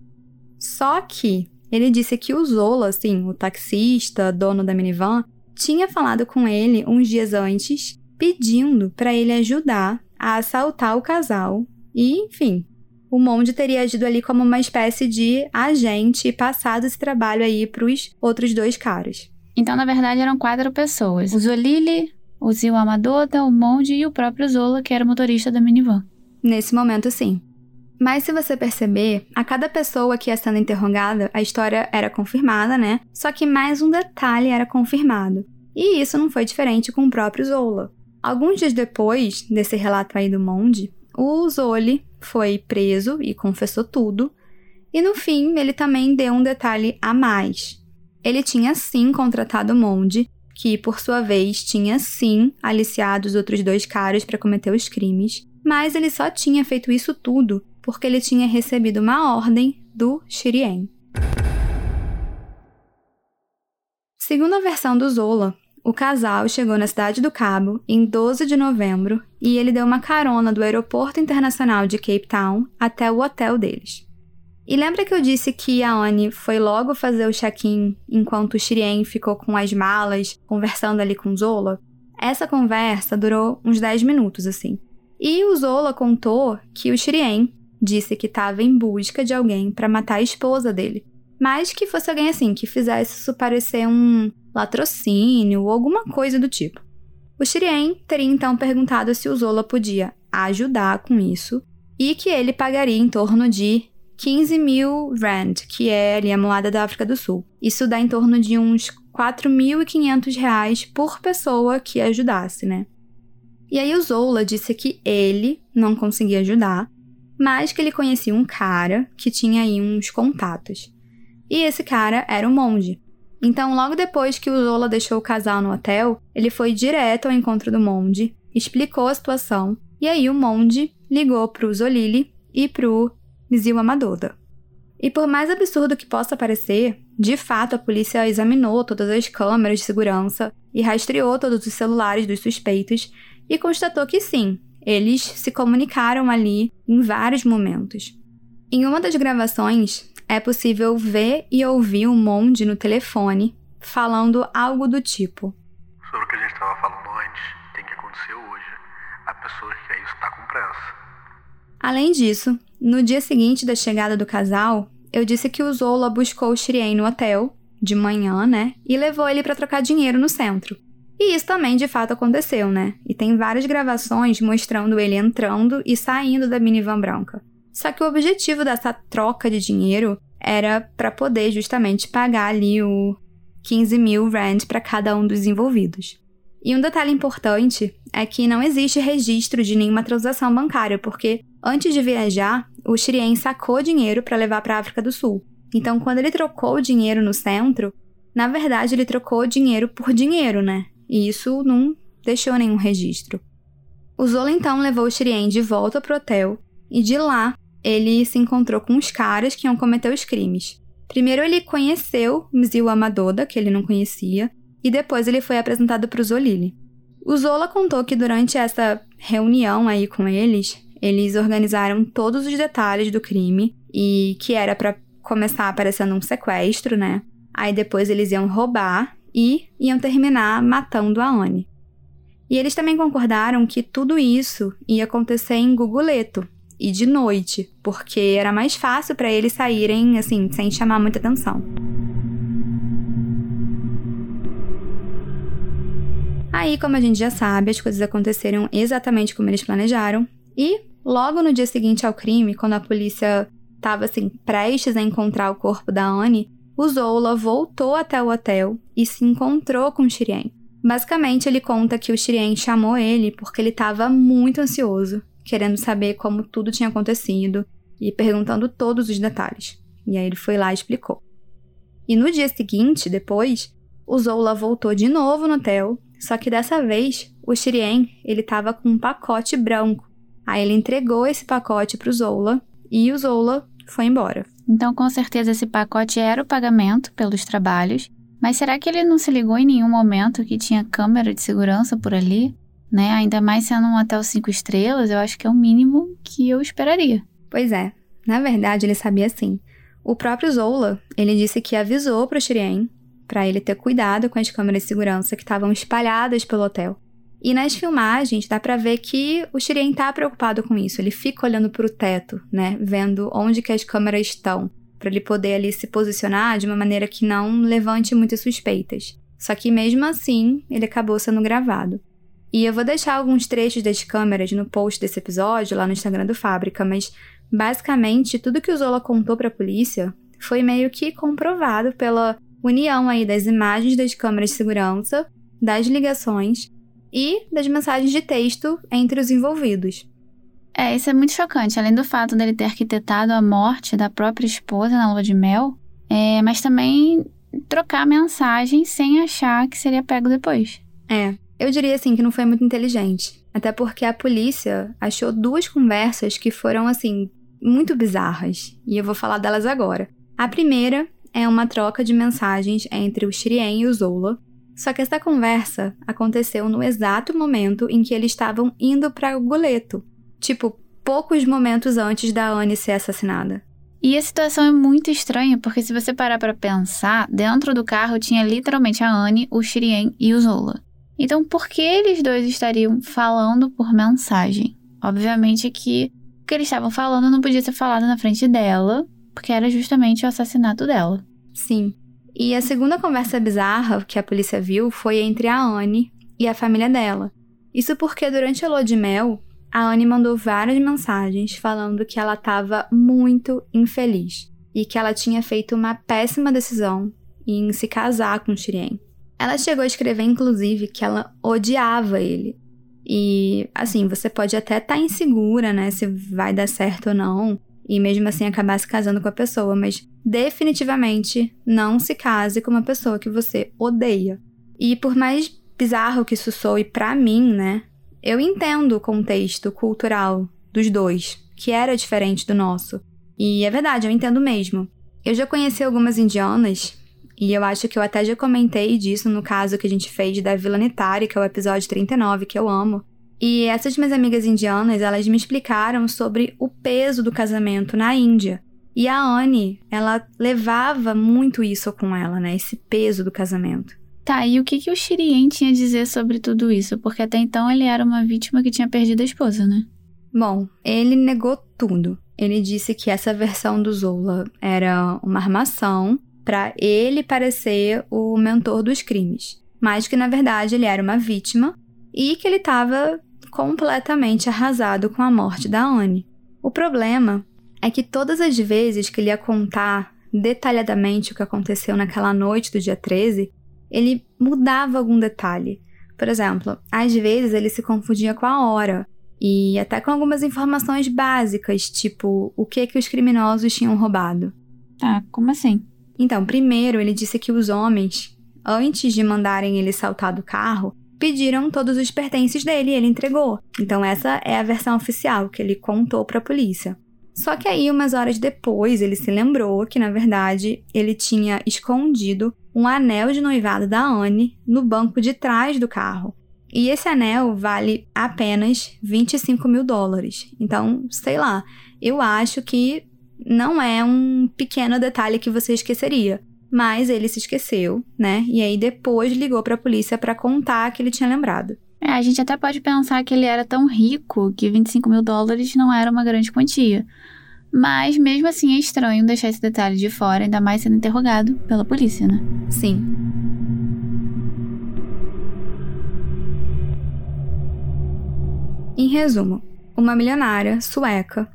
Só que ele disse que o Zola, assim, o taxista, dono da minivan, tinha falado com ele uns dias antes, pedindo para ele ajudar a assaltar o casal e, enfim, o Monde teria agido ali como uma espécie de agente e passado esse trabalho aí para os outros dois caras. Então, na verdade, eram quatro pessoas. O Zolili, o Zio Amadota, o Monde e o próprio Zola, que era o motorista da minivan. Nesse momento, sim. Mas se você perceber, a cada pessoa que ia sendo interrogada, a história era confirmada, né? Só que mais um detalhe era confirmado. E isso não foi diferente com o próprio Zola. Alguns dias depois desse relato aí do Monde, o Zoli foi preso e confessou tudo. E no fim, ele também deu um detalhe a mais. Ele tinha sim contratado o Monde, que por sua vez tinha sim aliciado os outros dois caras para cometer os crimes, mas ele só tinha feito isso tudo porque ele tinha recebido uma ordem do Shirien. Segundo a versão do Zola, o casal chegou na cidade do Cabo em 12 de novembro e ele deu uma carona do aeroporto internacional de Cape Town até o hotel deles. E lembra que eu disse que a Anne foi logo fazer o check-in enquanto o Shirien ficou com as malas, conversando ali com Zola? Essa conversa durou uns 10 minutos, assim. E o Zola contou que o Shirien disse que estava em busca de alguém para matar a esposa dele, mas que fosse alguém assim que fizesse isso parecer um latrocínio ou alguma coisa do tipo. O Shirien teria então perguntado se o Zola podia ajudar com isso e que ele pagaria em torno de 15 mil rand, que é ali a moeda da África do Sul. Isso dá em torno de uns 4.500 reais por pessoa que ajudasse, né? E aí o Zola disse que ele não conseguia ajudar, mas que ele conhecia um cara que tinha aí uns contatos. E esse cara era o monge. Então, logo depois que o Zola deixou o casal no hotel, ele foi direto ao encontro do monge, explicou a situação, e aí o monge ligou pro Zolili e pro Nizil Amadoda. E por mais absurdo que possa parecer, de fato a polícia examinou todas as câmeras de segurança e rastreou todos os celulares dos suspeitos e constatou que sim, eles se comunicaram ali em vários momentos. Em uma das gravações, é possível ver e ouvir o Monde no telefone falando algo do tipo: Sobre o que a gente estava falando antes, tem que acontecer hoje. A pessoa que quer isso está com pressa. Além disso, no dia seguinte da chegada do casal, eu disse que o Zola buscou o Shirien no hotel, de manhã, né? E levou ele para trocar dinheiro no centro. E isso também de fato aconteceu, né? E tem várias gravações mostrando ele entrando e saindo da minivan branca. Só que o objetivo dessa troca de dinheiro era para poder justamente pagar ali o 15 mil rand para cada um dos envolvidos. E um detalhe importante é que não existe registro de nenhuma transação bancária, porque antes de viajar, o Shirien sacou dinheiro para levar para a África do Sul. Então, quando ele trocou o dinheiro no centro, na verdade ele trocou dinheiro por dinheiro, né? E isso não deixou nenhum registro. O Zola então levou o Shirien de volta pro hotel e de lá ele se encontrou com os caras que iam cometer os crimes. Primeiro ele conheceu Mzil Amadoda, que ele não conhecia, e depois ele foi apresentado para o Zolili. O Zola contou que durante essa reunião aí com eles, eles organizaram todos os detalhes do crime e que era para começar aparecendo um sequestro, né? Aí depois eles iam roubar e iam terminar matando a Anne. E eles também concordaram que tudo isso ia acontecer em Guguleto e de noite, porque era mais fácil para eles saírem assim, sem chamar muita atenção. Aí, como a gente já sabe, as coisas aconteceram exatamente como eles planejaram e Logo no dia seguinte ao crime, quando a polícia estava assim prestes a encontrar o corpo da Anne, o Zola voltou até o hotel e se encontrou com Shirien. Basicamente, ele conta que o Shirien chamou ele porque ele estava muito ansioso, querendo saber como tudo tinha acontecido e perguntando todos os detalhes. E aí ele foi lá e explicou. E no dia seguinte, depois, o Zola voltou de novo no hotel, só que dessa vez o Shirien ele estava com um pacote branco Aí ele entregou esse pacote para o Zola e o Zola foi embora. Então, com certeza, esse pacote era o pagamento pelos trabalhos. Mas será que ele não se ligou em nenhum momento que tinha câmera de segurança por ali? Né? Ainda mais sendo um hotel cinco estrelas, eu acho que é o mínimo que eu esperaria. Pois é. Na verdade, ele sabia sim. O próprio Zola, ele disse que avisou para o Shirien para ele ter cuidado com as câmeras de segurança que estavam espalhadas pelo hotel. E nas filmagens dá para ver que o Shirien tá preocupado com isso. Ele fica olhando para o teto, né, vendo onde que as câmeras estão, para ele poder ali se posicionar de uma maneira que não levante muitas suspeitas. Só que mesmo assim, ele acabou sendo gravado. E eu vou deixar alguns trechos das câmeras no post desse episódio lá no Instagram do Fábrica, mas basicamente tudo que o Zola contou para a polícia foi meio que comprovado pela união aí das imagens das câmeras de segurança, das ligações e das mensagens de texto entre os envolvidos. É, isso é muito chocante, além do fato dele ter arquitetado a morte da própria esposa na lua de mel, é, mas também trocar mensagem sem achar que seria pego depois. É, eu diria assim que não foi muito inteligente. Até porque a polícia achou duas conversas que foram, assim, muito bizarras. E eu vou falar delas agora. A primeira é uma troca de mensagens entre o Shirien e o Zola, só que essa conversa aconteceu no exato momento em que eles estavam indo para o Goleto, tipo, poucos momentos antes da Anne ser assassinada. E a situação é muito estranha, porque se você parar para pensar, dentro do carro tinha literalmente a Anne, o Shirien e o Zola. Então, por que eles dois estariam falando por mensagem? Obviamente que o que eles estavam falando não podia ser falado na frente dela, porque era justamente o assassinato dela. Sim. E a segunda conversa bizarra que a polícia viu foi entre a Anne e a família dela. Isso porque durante a lua de mel, a Anne mandou várias mensagens falando que ela estava muito infeliz e que ela tinha feito uma péssima decisão em se casar com Shirien. Ela chegou a escrever, inclusive, que ela odiava ele. E, assim, você pode até estar tá insegura, né, se vai dar certo ou não, e mesmo assim acabar se casando com a pessoa, mas definitivamente não se case com uma pessoa que você odeia. E por mais bizarro que isso soe para mim, né, eu entendo o contexto cultural dos dois, que era diferente do nosso. E é verdade, eu entendo mesmo. Eu já conheci algumas indianas, e eu acho que eu até já comentei disso no caso que a gente fez da Vila Nitari, que é o episódio 39, que eu amo. E essas minhas amigas indianas, elas me explicaram sobre o peso do casamento na Índia. E a Anne, ela levava muito isso com ela, né? Esse peso do casamento. Tá, e o que, que o Shirien tinha a dizer sobre tudo isso? Porque até então ele era uma vítima que tinha perdido a esposa, né? Bom, ele negou tudo. Ele disse que essa versão do Zola era uma armação para ele parecer o mentor dos crimes, mas que na verdade ele era uma vítima e que ele estava completamente arrasado com a morte da Anne. O problema é que todas as vezes que ele ia contar detalhadamente o que aconteceu naquela noite do dia 13, ele mudava algum detalhe. Por exemplo, às vezes ele se confundia com a hora e até com algumas informações básicas, tipo o que que os criminosos tinham roubado. Tá, como assim? Então, primeiro ele disse que os homens, antes de mandarem ele saltar do carro, pediram todos os pertences dele e ele entregou. Então essa é a versão oficial que ele contou para a polícia. Só que aí, umas horas depois, ele se lembrou que, na verdade, ele tinha escondido um anel de noivado da Anne no banco de trás do carro. E esse anel vale apenas 25 mil dólares. Então, sei lá, eu acho que não é um pequeno detalhe que você esqueceria. Mas ele se esqueceu, né? E aí depois ligou para a polícia para contar que ele tinha lembrado. É, a gente até pode pensar que ele era tão rico que 25 mil dólares não era uma grande quantia. Mas mesmo assim é estranho deixar esse detalhe de fora, ainda mais sendo interrogado pela polícia, né? Sim. Em resumo, uma milionária sueca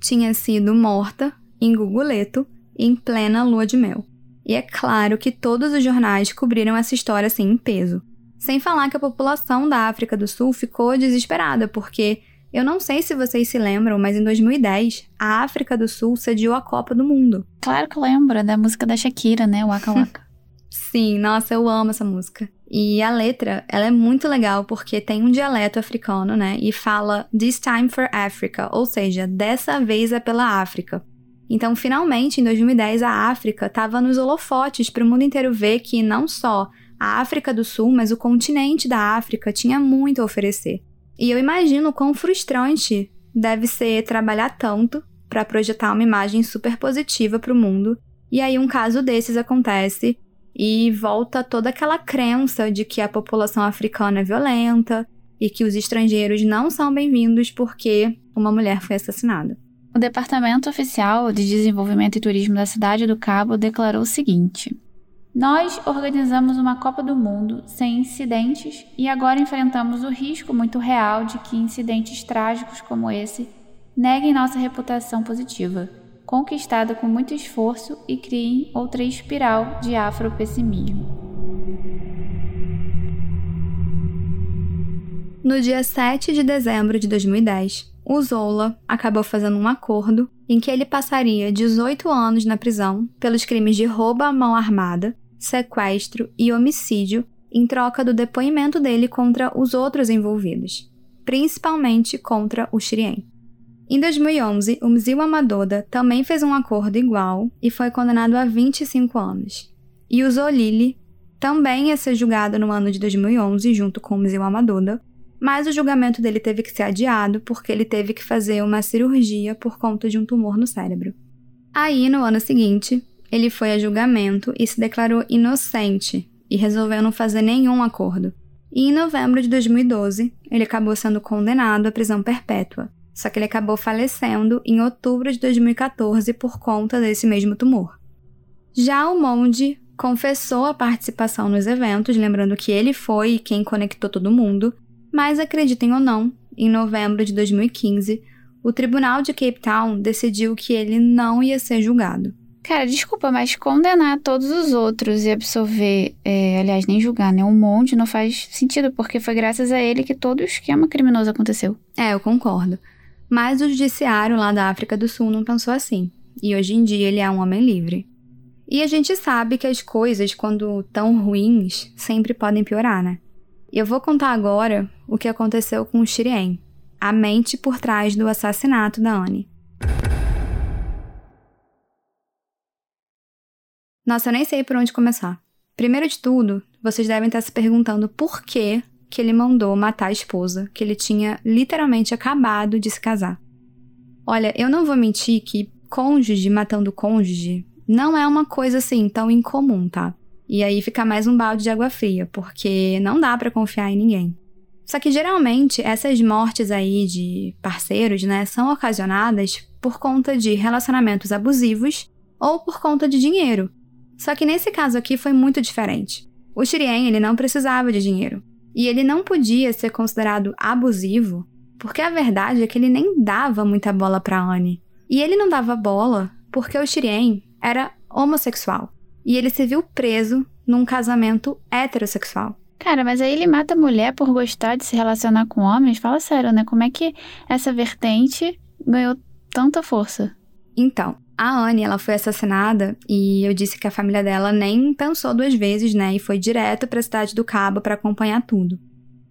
tinha sido morta em Guguleto em plena lua de mel. E é claro que todos os jornais cobriram essa história assim em peso. Sem falar que a população da África do Sul ficou desesperada, porque eu não sei se vocês se lembram, mas em 2010 a África do Sul sediou a Copa do Mundo. Claro que lembro, é da música da Shakira, né? Waka Waka. [LAUGHS] Sim, nossa, eu amo essa música. E a letra, ela é muito legal porque tem um dialeto africano, né? E fala This time for Africa, ou seja, dessa vez é pela África. Então, finalmente, em 2010, a África estava nos holofotes para o mundo inteiro ver que não só a África do Sul, mas o continente da África tinha muito a oferecer. E eu imagino quão frustrante deve ser trabalhar tanto para projetar uma imagem super positiva para o mundo. E aí um caso desses acontece e volta toda aquela crença de que a população africana é violenta e que os estrangeiros não são bem-vindos porque uma mulher foi assassinada. O Departamento Oficial de Desenvolvimento e Turismo da cidade do Cabo declarou o seguinte: Nós organizamos uma Copa do Mundo sem incidentes e agora enfrentamos o risco muito real de que incidentes trágicos como esse neguem nossa reputação positiva conquistada com muito esforço e criem outra espiral de afropessimismo. No dia 7 de dezembro de 2010, o Zola acabou fazendo um acordo em que ele passaria 18 anos na prisão pelos crimes de roubo à mão armada, sequestro e homicídio em troca do depoimento dele contra os outros envolvidos, principalmente contra o Shirien. Em 2011, o Mzil Amadoda também fez um acordo igual e foi condenado a 25 anos. E o Zolili também ia ser julgado no ano de 2011 junto com o Mzil Amadoda, mas o julgamento dele teve que ser adiado porque ele teve que fazer uma cirurgia por conta de um tumor no cérebro. Aí, no ano seguinte, ele foi a julgamento e se declarou inocente e resolveu não fazer nenhum acordo. E em novembro de 2012, ele acabou sendo condenado à prisão perpétua, só que ele acabou falecendo em outubro de 2014 por conta desse mesmo tumor. Já o Monde confessou a participação nos eventos, lembrando que ele foi quem conectou todo mundo, mas acreditem ou não, em novembro de 2015, o Tribunal de Cape Town decidiu que ele não ia ser julgado. Cara, desculpa, mas condenar todos os outros e absolver, é, aliás, nem julgar, né? Um monte não faz sentido, porque foi graças a ele que todo o esquema criminoso aconteceu. É, eu concordo. Mas o judiciário lá da África do Sul não pensou assim. E hoje em dia ele é um homem livre. E a gente sabe que as coisas, quando tão ruins, sempre podem piorar, né? E eu vou contar agora o que aconteceu com o Shirien, a mente por trás do assassinato da Anne. Nossa, eu nem sei por onde começar. Primeiro de tudo, vocês devem estar se perguntando por que, que ele mandou matar a esposa, que ele tinha literalmente acabado de se casar. Olha, eu não vou mentir que cônjuge matando cônjuge não é uma coisa assim tão incomum, tá? E aí fica mais um balde de água fria, porque não dá para confiar em ninguém. Só que geralmente essas mortes aí de parceiros, né, são ocasionadas por conta de relacionamentos abusivos ou por conta de dinheiro, só que nesse caso aqui foi muito diferente. O Shirien, ele não precisava de dinheiro. E ele não podia ser considerado abusivo, porque a verdade é que ele nem dava muita bola para Anne. E ele não dava bola porque o Shirien era homossexual. E ele se viu preso num casamento heterossexual. Cara, mas aí ele mata a mulher por gostar de se relacionar com homens? Fala sério, né? Como é que essa vertente ganhou tanta força? Então, a Anne, ela foi assassinada e eu disse que a família dela nem pensou duas vezes, né? E foi direto para a cidade do Cabo para acompanhar tudo.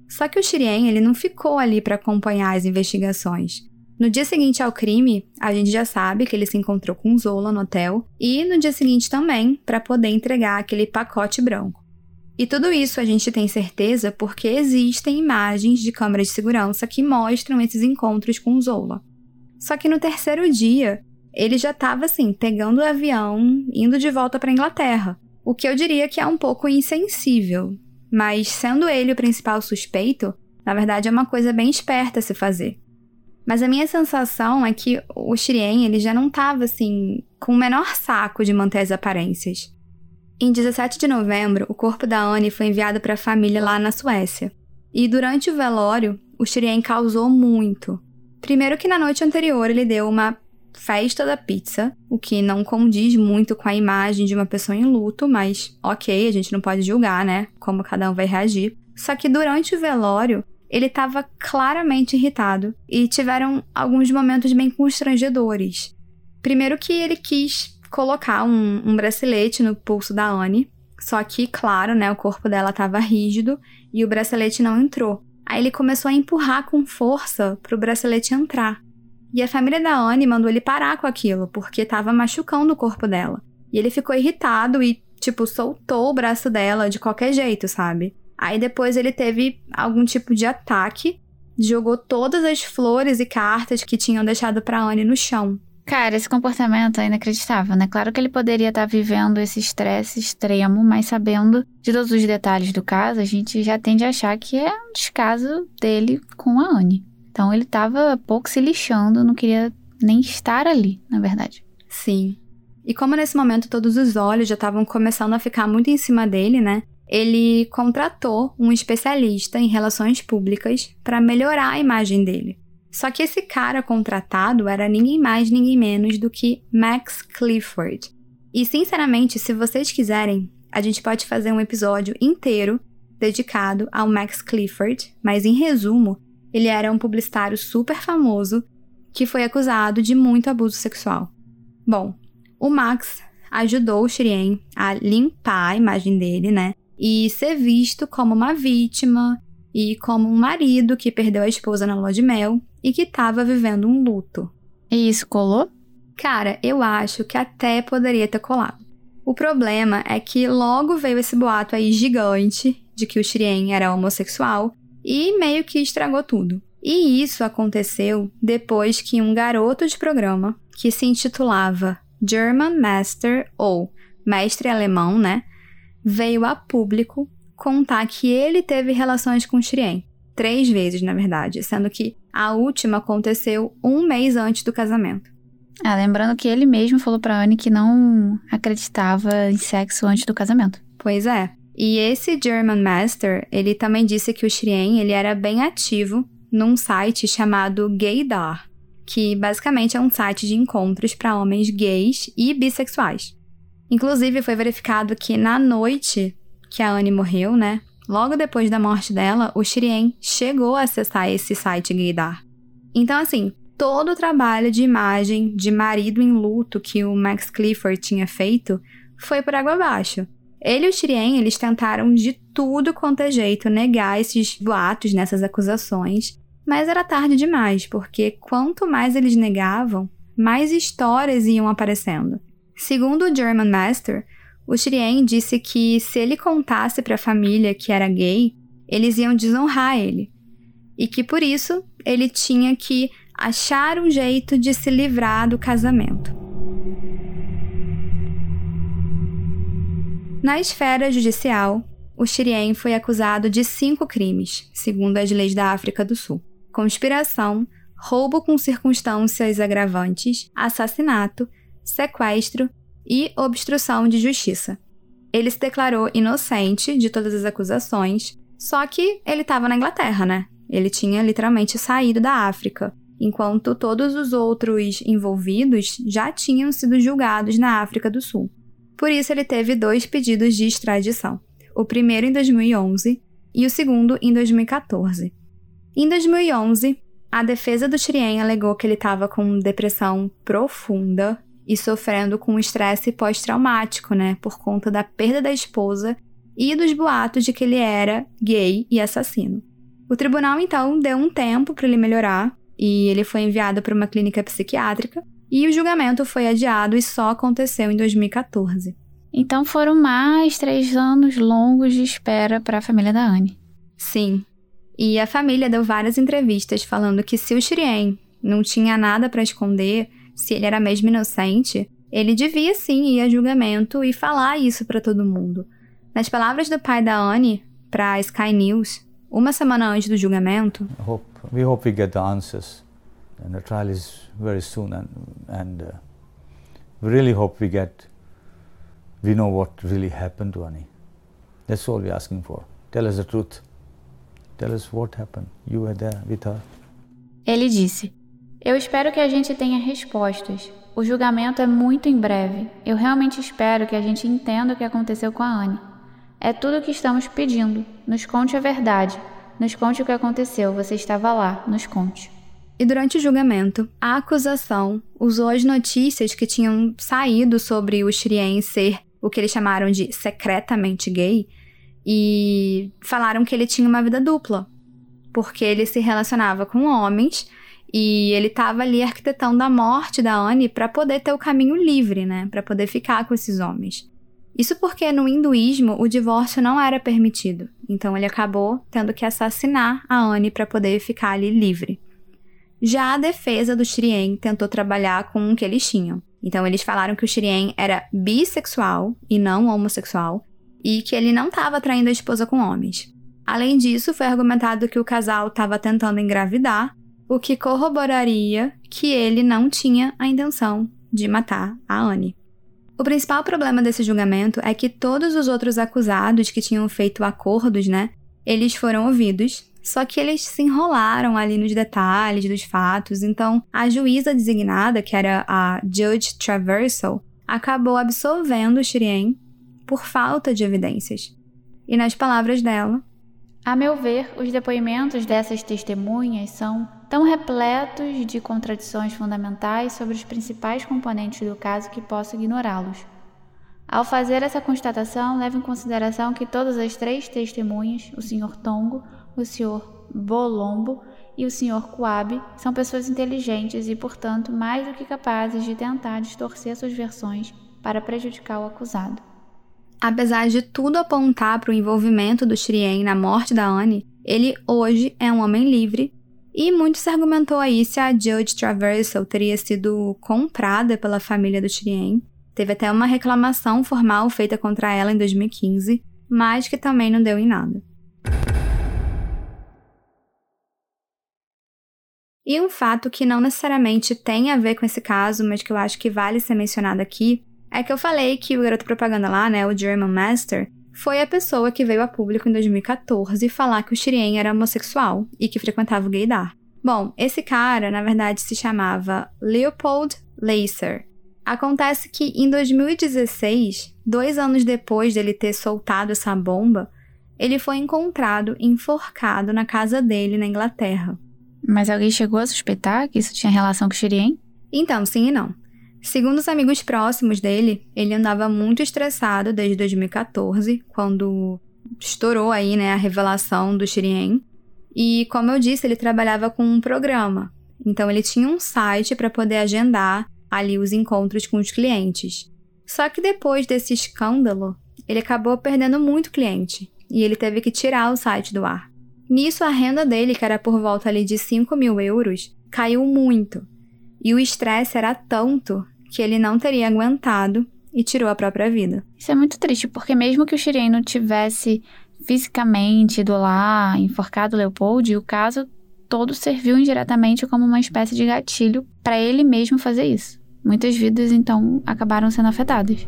Só que o Shirien, ele não ficou ali para acompanhar as investigações. No dia seguinte ao crime, a gente já sabe que ele se encontrou com Zola no hotel e no dia seguinte também para poder entregar aquele pacote branco. E tudo isso a gente tem certeza porque existem imagens de câmeras de segurança que mostram esses encontros com Zola. Só que no terceiro dia, ele já estava assim, pegando o avião, indo de volta para Inglaterra. O que eu diria que é um pouco insensível, mas sendo ele o principal suspeito, na verdade é uma coisa bem esperta se fazer. Mas a minha sensação é que o Shirien, ele já não estava assim com o menor saco de manter as aparências. Em 17 de novembro, o corpo da Anne foi enviado para a família lá na Suécia. E durante o velório, o Shirien causou muito. Primeiro que na noite anterior ele deu uma festa da pizza, o que não condiz muito com a imagem de uma pessoa em luto, mas ok, a gente não pode julgar, né? Como cada um vai reagir. Só que durante o velório, ele estava claramente irritado e tiveram alguns momentos bem constrangedores. Primeiro que ele quis colocar um, um bracelete no pulso da Anne, só que, claro, né, o corpo dela estava rígido e o bracelete não entrou. Aí ele começou a empurrar com força para o bracelete entrar. E a família da Anne mandou ele parar com aquilo, porque estava machucando o corpo dela. E ele ficou irritado e, tipo, soltou o braço dela de qualquer jeito, sabe? Aí depois ele teve algum tipo de ataque, jogou todas as flores e cartas que tinham deixado pra Anne no chão. Cara, esse comportamento é inacreditável, né? Claro que ele poderia estar vivendo esse estresse extremo, mas sabendo de todos os detalhes do caso, a gente já tende a achar que é um descaso dele com a Anne. Então ele estava pouco se lixando, não queria nem estar ali, na verdade. Sim. E como nesse momento todos os olhos já estavam começando a ficar muito em cima dele, né? Ele contratou um especialista em relações públicas para melhorar a imagem dele. Só que esse cara contratado era ninguém mais, ninguém menos do que Max Clifford. E sinceramente, se vocês quiserem, a gente pode fazer um episódio inteiro dedicado ao Max Clifford, mas em resumo, ele era um publicitário super famoso que foi acusado de muito abuso sexual. Bom, o Max ajudou o Shirien a limpar a imagem dele, né? E ser visto como uma vítima e como um marido que perdeu a esposa na lua de mel e que estava vivendo um luto. E isso colou? Cara, eu acho que até poderia ter colado. O problema é que logo veio esse boato aí gigante de que o Shirien era homossexual e meio que estragou tudo. E isso aconteceu depois que um garoto de programa, que se intitulava German Master ou Mestre Alemão, né, veio a público contar que ele teve relações com Shirien. Três vezes, na verdade, sendo que a última aconteceu um mês antes do casamento. Ah, lembrando que ele mesmo falou pra Anne que não acreditava em sexo antes do casamento. Pois é. E esse German Master, ele também disse que o Shrien, ele era bem ativo num site chamado Gaydar, que basicamente é um site de encontros para homens gays e bissexuais. Inclusive, foi verificado que na noite que a Anne morreu, né? Logo depois da morte dela, o Shirien chegou a acessar esse site gaydar. Então, assim, todo o trabalho de imagem de marido em luto que o Max Clifford tinha feito foi por água abaixo. Ele e o Shirien, eles tentaram de tudo quanto é jeito negar esses boatos nessas acusações, mas era tarde demais, porque quanto mais eles negavam, mais histórias iam aparecendo. Segundo o German Master, o Shirien disse que se ele contasse para a família que era gay, eles iam desonrar ele. E que por isso ele tinha que achar um jeito de se livrar do casamento. Na esfera judicial, o Shirien foi acusado de cinco crimes, segundo as leis da África do Sul: conspiração, roubo com circunstâncias agravantes, assassinato, sequestro e obstrução de justiça. Ele se declarou inocente de todas as acusações, só que ele estava na Inglaterra, né? Ele tinha literalmente saído da África, enquanto todos os outros envolvidos já tinham sido julgados na África do Sul. Por isso, ele teve dois pedidos de extradição: o primeiro em 2011 e o segundo em 2014. Em 2011, a defesa do Chirien alegou que ele estava com depressão profunda e sofrendo com estresse pós-traumático, né, por conta da perda da esposa e dos boatos de que ele era gay e assassino. O tribunal então deu um tempo para ele melhorar e ele foi enviado para uma clínica psiquiátrica e o julgamento foi adiado e só aconteceu em 2014. Então foram mais três anos longos de espera para a família da Anne. Sim. E a família deu várias entrevistas falando que se o Shirien não tinha nada para esconder, se ele era mesmo inocente, ele devia sim ir a julgamento e falar isso para todo mundo. Nas palavras do pai da Anne para Sky News, uma semana antes do julgamento, hope, we hope we get the answers. And the trial is very soon and, and uh, we really hope we get we know what really happened to Annie. That's all we're asking for. Tell us the truth. Tell us what happened. You were there with her. Ele disse: Eu espero que a gente tenha respostas. O julgamento é muito em breve. Eu realmente espero que a gente entenda o que aconteceu com a Anne. É tudo o que estamos pedindo. Nos conte a verdade. Nos conte o que aconteceu. Você estava lá. Nos conte. E durante o julgamento, a acusação usou as notícias que tinham saído sobre o Shrien ser o que eles chamaram de secretamente gay e falaram que ele tinha uma vida dupla, porque ele se relacionava com homens e ele estava ali arquitetando a morte da Anne para poder ter o caminho livre, né? Para poder ficar com esses homens. Isso porque no hinduísmo o divórcio não era permitido. Então ele acabou tendo que assassinar a Anne para poder ficar ali livre. Já a defesa do Shrien tentou trabalhar com o que eles tinham. Então eles falaram que o Shrien era bissexual e não homossexual e que ele não estava traindo a esposa com homens. Além disso, foi argumentado que o casal estava tentando engravidar o que corroboraria que ele não tinha a intenção de matar a Anne. O principal problema desse julgamento é que todos os outros acusados que tinham feito acordos, né, eles foram ouvidos, só que eles se enrolaram ali nos detalhes dos fatos, então a juíza designada, que era a Judge Traversal, acabou absolvendo o Shirien por falta de evidências. E nas palavras dela, a meu ver, os depoimentos dessas testemunhas são tão repletos de contradições fundamentais sobre os principais componentes do caso que posso ignorá-los. Ao fazer essa constatação, leve em consideração que todas as três testemunhas, o Sr. Tongo, o Sr. Bolombo e o Sr. Kuabe, são pessoas inteligentes e, portanto, mais do que capazes de tentar distorcer suas versões para prejudicar o acusado. Apesar de tudo apontar para o envolvimento do Shrien na morte da Anne, ele hoje é um homem livre e muito se argumentou aí se a Judge Traversal teria sido comprada pela família do Shrien. Teve até uma reclamação formal feita contra ela em 2015, mas que também não deu em nada. E um fato que não necessariamente tem a ver com esse caso, mas que eu acho que vale ser mencionado aqui, é que eu falei que o garoto propaganda lá, né, o German Master, foi a pessoa que veio a público em 2014 falar que o Shirien era homossexual e que frequentava o gaydar. Bom, esse cara, na verdade, se chamava Leopold Lacer. Acontece que em 2016, dois anos depois dele ter soltado essa bomba, ele foi encontrado enforcado na casa dele na Inglaterra. Mas alguém chegou a suspeitar que isso tinha relação com o Shirien? Então, sim e não. Segundo os amigos próximos dele, ele andava muito estressado desde 2014, quando estourou aí, né, a revelação do Shirien. E como eu disse, ele trabalhava com um programa. Então ele tinha um site para poder agendar ali os encontros com os clientes. Só que depois desse escândalo, ele acabou perdendo muito cliente e ele teve que tirar o site do ar. Nisso, a renda dele, que era por volta ali de 5 mil euros, caiu muito. E o estresse era tanto que ele não teria aguentado e tirou a própria vida. Isso é muito triste, porque mesmo que o Shireen não tivesse fisicamente ido lá, enforcado Leopold, o caso todo serviu indiretamente como uma espécie de gatilho para ele mesmo fazer isso. Muitas vidas então acabaram sendo afetadas.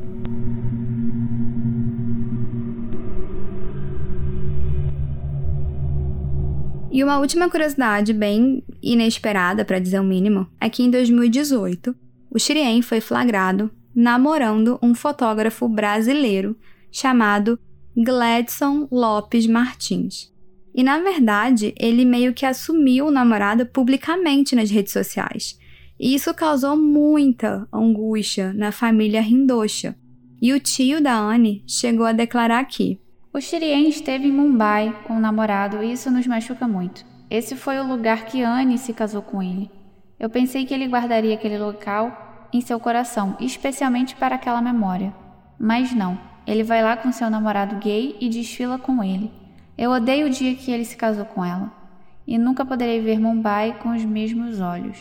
E uma última curiosidade, bem inesperada para dizer o mínimo, é que em 2018, o Shirien foi flagrado namorando um fotógrafo brasileiro chamado Gladson Lopes Martins. E na verdade, ele meio que assumiu o namorado publicamente nas redes sociais. E isso causou muita angústia na família Rindocha. E o tio da Anne chegou a declarar que o Shirien esteve em Mumbai com o namorado e isso nos machuca muito. Esse foi o lugar que Anne se casou com ele. Eu pensei que ele guardaria aquele local em seu coração, especialmente para aquela memória. Mas não, ele vai lá com seu namorado gay e desfila com ele. Eu odeio o dia que ele se casou com ela. E nunca poderei ver Mumbai com os mesmos olhos.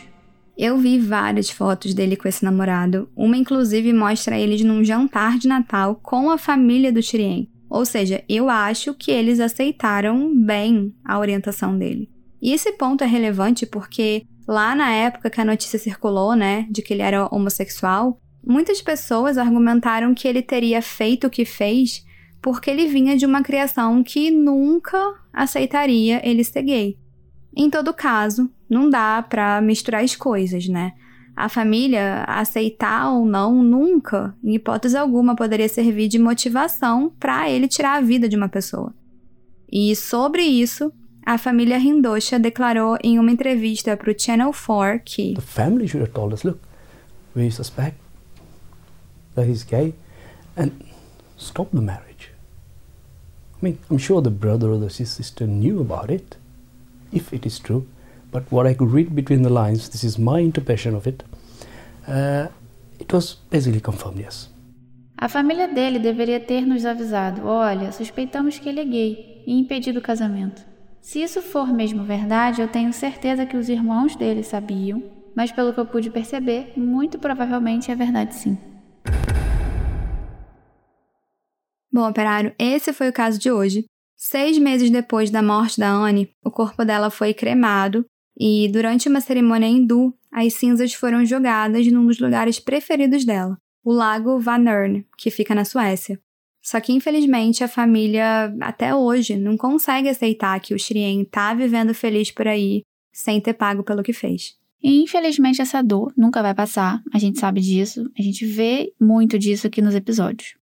Eu vi várias fotos dele com esse namorado. Uma, inclusive, mostra eles num jantar de Natal com a família do Shirien. Ou seja, eu acho que eles aceitaram bem a orientação dele. E esse ponto é relevante porque lá na época que a notícia circulou, né, de que ele era homossexual, muitas pessoas argumentaram que ele teria feito o que fez porque ele vinha de uma criação que nunca aceitaria ele ser gay. Em todo caso, não dá para misturar as coisas, né? a família aceitar ou não nunca, em hipótese alguma, poderia servir de motivação para ele tirar a vida de uma pessoa. E sobre isso, a família Hindosha declarou em uma entrevista para o Channel 4 que The family should have told us, look, we suspect that he's gay and stop the marriage. I mean, I'm sure the brother or the sister knew about it, if it is true. but what I could read between the lines, this is my interpretation of it, uh, it was basically confirmed, yes. A família dele deveria ter nos avisado: olha, suspeitamos que ele é gay e impedido o casamento. Se isso for mesmo verdade, eu tenho certeza que os irmãos dele sabiam, mas pelo que eu pude perceber, muito provavelmente é verdade sim. Bom, operário, esse foi o caso de hoje. Seis meses depois da morte da Anne, o corpo dela foi cremado e durante uma cerimônia hindu, as cinzas foram jogadas num dos lugares preferidos dela, o Lago Vanern, que fica na Suécia. Só que infelizmente a família até hoje não consegue aceitar que o Shrien tá vivendo feliz por aí sem ter pago pelo que fez. E infelizmente essa dor nunca vai passar, a gente sabe disso, a gente vê muito disso aqui nos episódios.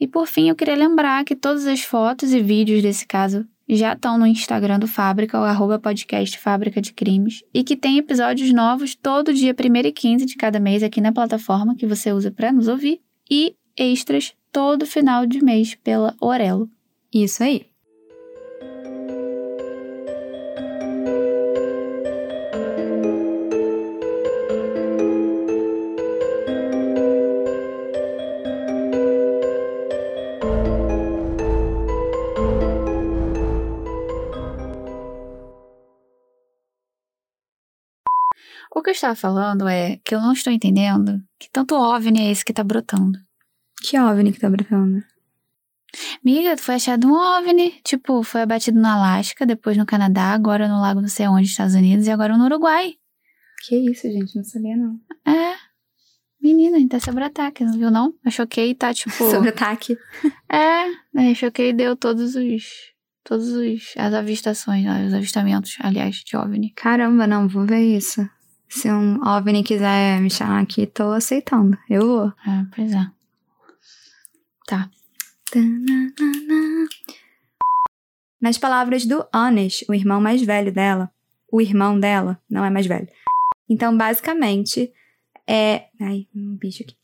E por fim, eu queria lembrar que todas as fotos e vídeos desse caso já estão no Instagram do Fábrica, o arroba podcast Fábrica de Crimes, e que tem episódios novos todo dia 1 e 15 de cada mês aqui na plataforma que você usa para nos ouvir, e extras todo final de mês pela Orelo. Isso aí. O que eu estava falando é que eu não estou entendendo que tanto OVNI é esse que tá brotando. Que OVNI que tá brotando? Miga, foi achado um OVNI. Tipo, foi abatido no Alasca, depois no Canadá, agora no lago não sei onde, Estados Unidos, e agora no Uruguai. Que isso, gente, não sabia não. É. Menina, a gente tá sobre ataque, não viu não? Eu choquei e tá [LAUGHS] tipo... sobre ataque. É, eu choquei e deu todos os todas as avistações, os avistamentos, aliás, de OVNI. Caramba, não, vou ver isso. Se um OVNI quiser me chamar aqui, tô aceitando. Eu vou. É, pois é. Tá. Nas palavras do Anish, o irmão mais velho dela, o irmão dela não é mais velho. Então, basicamente, é. Ai, um bicho aqui.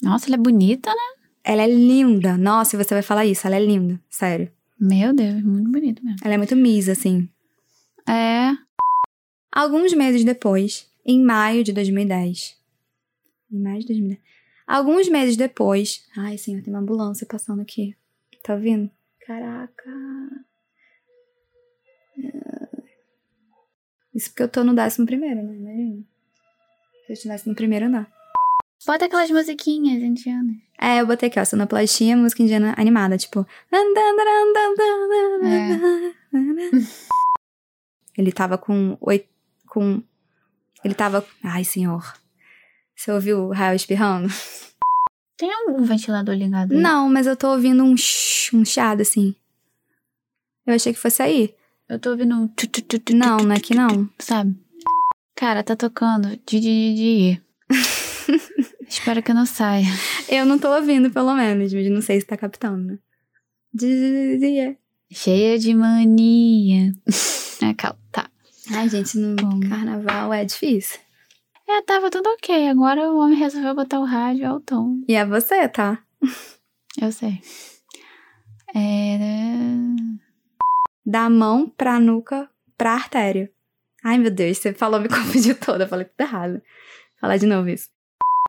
Nossa, ela é bonita, né? Ela é linda. Nossa, você vai falar isso, ela é linda. Sério. Meu Deus, muito bonita mesmo. Ela é muito Miss, assim. É. Alguns meses depois, em maio de 2010. Em maio de 2010. Alguns meses depois. Ai, senhor, tem uma ambulância passando aqui. Tá ouvindo? Caraca. Isso porque eu tô no décimo primeiro, né? Imagina. Se eu estivesse no primeiro andar. Bota aquelas musiquinhas indianas. É, eu botei aqui, ó, sonoplastia, música indiana animada, tipo. É. Ele tava com oito. com. Ele tava. Ai, senhor. Você ouviu o Rael espirrando? Tem algum ventilador ligado aí? Não, mas eu tô ouvindo um sh, um chiado assim. Eu achei que fosse aí. Eu tô ouvindo um. Não, não é aqui não. Sabe? Cara, tá tocando. Didi. [LAUGHS] Espero que não saia. Eu não tô ouvindo, pelo menos, mas não sei se tá captando, né? Cheia de mania. [LAUGHS] É, calma, tá. Ai, gente, no Bom. carnaval é difícil. É, tava tudo ok. Agora o homem resolveu botar o rádio alto. E é você, tá? [LAUGHS] Eu sei. É... Da mão pra nuca pra artéria. Ai, meu Deus, você falou, me [LAUGHS] confundiu toda. Eu falei tudo errado. Vou falar de novo isso.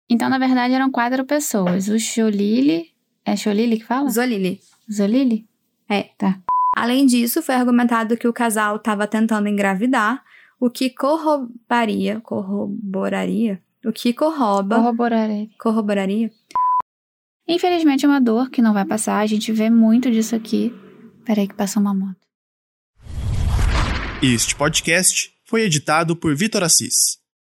Então, na verdade, eram quatro pessoas. O Cholili... É Cholili que fala? Zolili. Zolili? É. Tá. Além disso, foi argumentado que o casal estava tentando engravidar, o que corroboraria, corroboraria, o que corroba, Corroborarei. corroboraria, Infelizmente, é uma dor que não vai passar. A gente vê muito disso aqui. Peraí que passou uma moto. Este podcast foi editado por Vitor Assis.